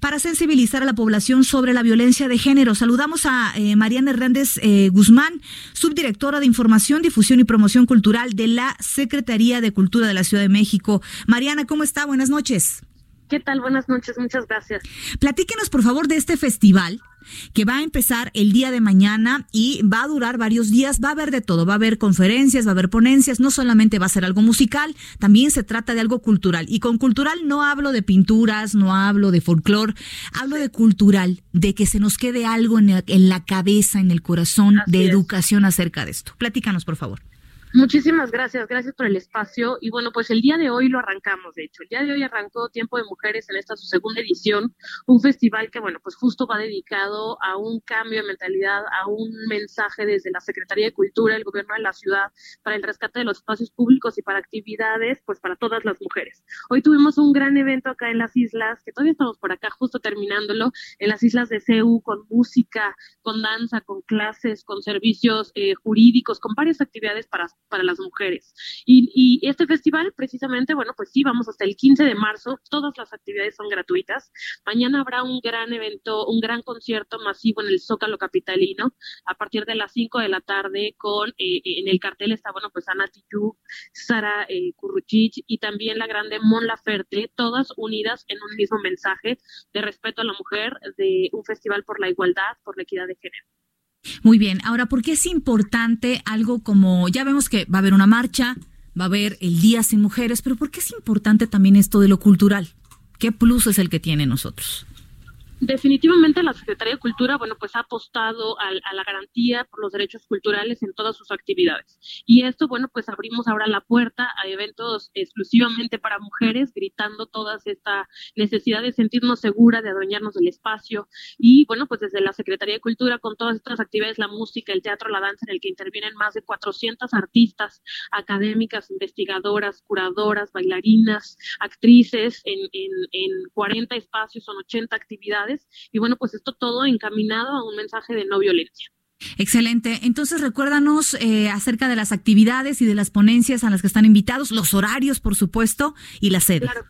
Para sensibilizar a la población sobre la violencia de género, saludamos a eh, Mariana Hernández eh, Guzmán, subdirectora de Información, Difusión y Promoción Cultural de la Secretaría de Cultura de la Ciudad de México. Mariana, ¿cómo está? Buenas noches. ¿Qué tal? Buenas noches, muchas gracias. Platíquenos, por favor, de este festival que va a empezar el día de mañana y va a durar varios días. Va a haber de todo, va a haber conferencias, va a haber ponencias, no solamente va a ser algo musical, también se trata de algo cultural. Y con cultural no hablo de pinturas, no hablo de folclore, hablo de cultural, de que se nos quede algo en, en la cabeza, en el corazón, Así de es. educación acerca de esto. Platícanos, por favor. Muchísimas gracias, gracias por el espacio. Y bueno, pues el día de hoy lo arrancamos, de hecho. El día de hoy arrancó Tiempo de Mujeres en esta su segunda edición, un festival que, bueno, pues justo va dedicado a un cambio de mentalidad, a un mensaje desde la Secretaría de Cultura, el gobierno de la ciudad, para el rescate de los espacios públicos y para actividades, pues para todas las mujeres. Hoy tuvimos un gran evento acá en las islas, que todavía estamos por acá, justo terminándolo, en las islas de CEU, con música, con danza, con clases, con servicios eh, jurídicos, con varias actividades para, para las mujeres. Y, y este festival, precisamente, bueno, pues sí, vamos hasta el 15 de marzo, todas las actividades son gratuitas. Mañana habrá un gran evento, un gran concierto masivo en el Zócalo Capitalino, a partir de las 5 de la tarde, con, eh, en el cartel está, bueno, pues Ana Tijoux, Sara eh, Curruchich y también la grande Mon Laferte, todas unidas en un mismo mensaje de respeto a la mujer, de un festival por la igualdad, por la equidad de género. Muy bien, ahora, ¿por qué es importante algo como, ya vemos que va a haber una marcha, va a haber el Día Sin Mujeres, pero ¿por qué es importante también esto de lo cultural? ¿Qué plus es el que tiene nosotros? Definitivamente la Secretaría de Cultura, bueno, pues ha apostado al- a, la garantía por los derechos culturales en todas sus actividades. Y esto, bueno, pues abrimos ahora la puerta a eventos exclusivamente para mujeres, gritando toda esta necesidad de sentirnos seguras, de adueñarnos del espacio. Y bueno, pues desde la Secretaría de Cultura, con todas estas actividades, la música, el teatro, la danza, en el que intervienen más de 400 artistas, académicas, investigadoras, curadoras, bailarinas, actrices, en, en, en 40 espacios, son 80 actividades y bueno, pues esto todo encaminado a un mensaje de no violencia. Excelente. Entonces, recuérdanos eh, acerca de las actividades y de las ponencias a las que están invitados, los horarios, por supuesto, y la sede. Claro.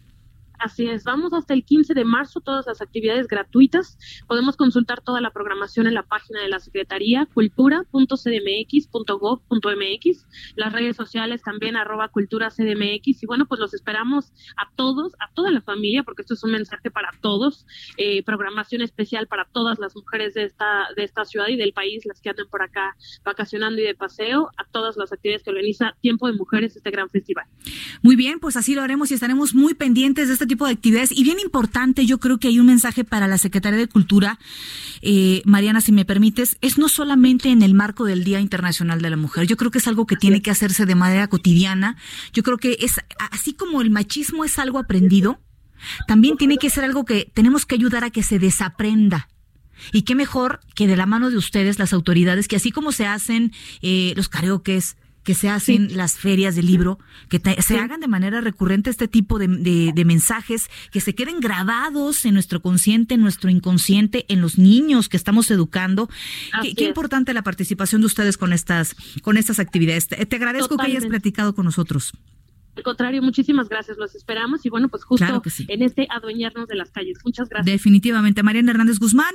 Así es, vamos hasta el 15 de marzo, todas las actividades gratuitas. Podemos consultar toda la programación en la página de la Secretaría, cultura.cdmx.gov.mx, las redes sociales también, arroba culturacdmx. Y bueno, pues los esperamos a todos, a toda la familia, porque esto es un mensaje para todos. Eh, programación especial para todas las mujeres de esta, de esta ciudad y del país, las que andan por acá vacacionando y de paseo, a todas las actividades que organiza Tiempo de Mujeres, este gran festival. Muy bien, pues así lo haremos y estaremos muy pendientes de este tipo de actividades. Y bien importante, yo creo que hay un mensaje para la Secretaría de Cultura, eh, Mariana, si me permites, es no solamente en el marco del Día Internacional de la Mujer, yo creo que es algo que tiene que hacerse de manera cotidiana. Yo creo que es así como el machismo es algo aprendido, también tiene que ser algo que tenemos que ayudar a que se desaprenda. Y qué mejor que de la mano de ustedes, las autoridades, que así como se hacen eh, los karaokes, que se hacen las ferias de libro, que te- se hagan de manera recurrente este tipo de, de- de mensajes, que se queden grabados en nuestro consciente, en nuestro inconsciente, en los niños que estamos educando. Qué, importante la participación de ustedes con estas, con estas actividades. Te, te agradezco que hayas platicado con nosotros. Al contrario, muchísimas gracias, los esperamos y bueno, pues justo Claro que sí. en este adueñarnos de las calles. Muchas gracias. Definitivamente. Mariana Hernández Guzmán,